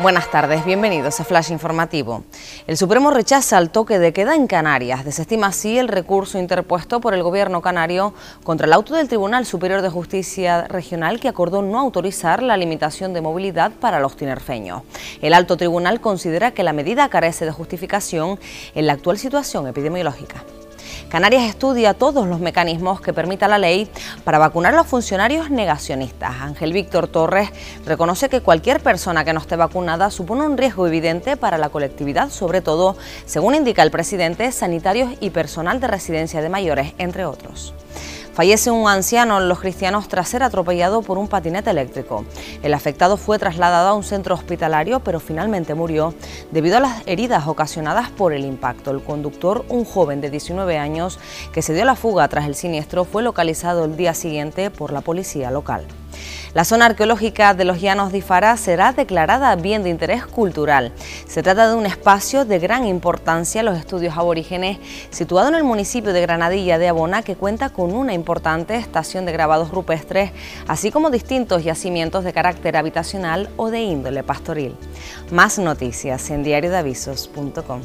Buenas tardes, bienvenidos a Flash Informativo. El Supremo rechaza el toque de queda en Canarias. Desestima así el recurso interpuesto por el gobierno canario contra el auto del Tribunal Superior de Justicia Regional que acordó no autorizar la limitación de movilidad para los tinerfeños. El alto tribunal considera que la medida carece de justificación en la actual situación epidemiológica. Canarias estudia todos los mecanismos que permita la ley para vacunar a los funcionarios negacionistas. Ángel Víctor Torres reconoce que cualquier persona que no esté vacunada supone un riesgo evidente para la colectividad, sobre todo, según indica el presidente, sanitarios y personal de residencia de mayores, entre otros. Fallece un anciano en Los Cristianos tras ser atropellado por un patinete eléctrico. El afectado fue trasladado a un centro hospitalario, pero finalmente murió debido a las heridas ocasionadas por el impacto. El conductor, un joven de 19 años que se dio la fuga tras el siniestro, fue localizado el día siguiente por la policía local. La zona arqueológica de los Llanos de Ifara será declarada bien de interés cultural. Se trata de un espacio de gran importancia en los estudios aborígenes situado en el municipio de Granadilla de Abona que cuenta con una importante estación de grabados rupestres, así como distintos yacimientos de carácter habitacional o de índole pastoril. Más noticias en diariodavisos.com.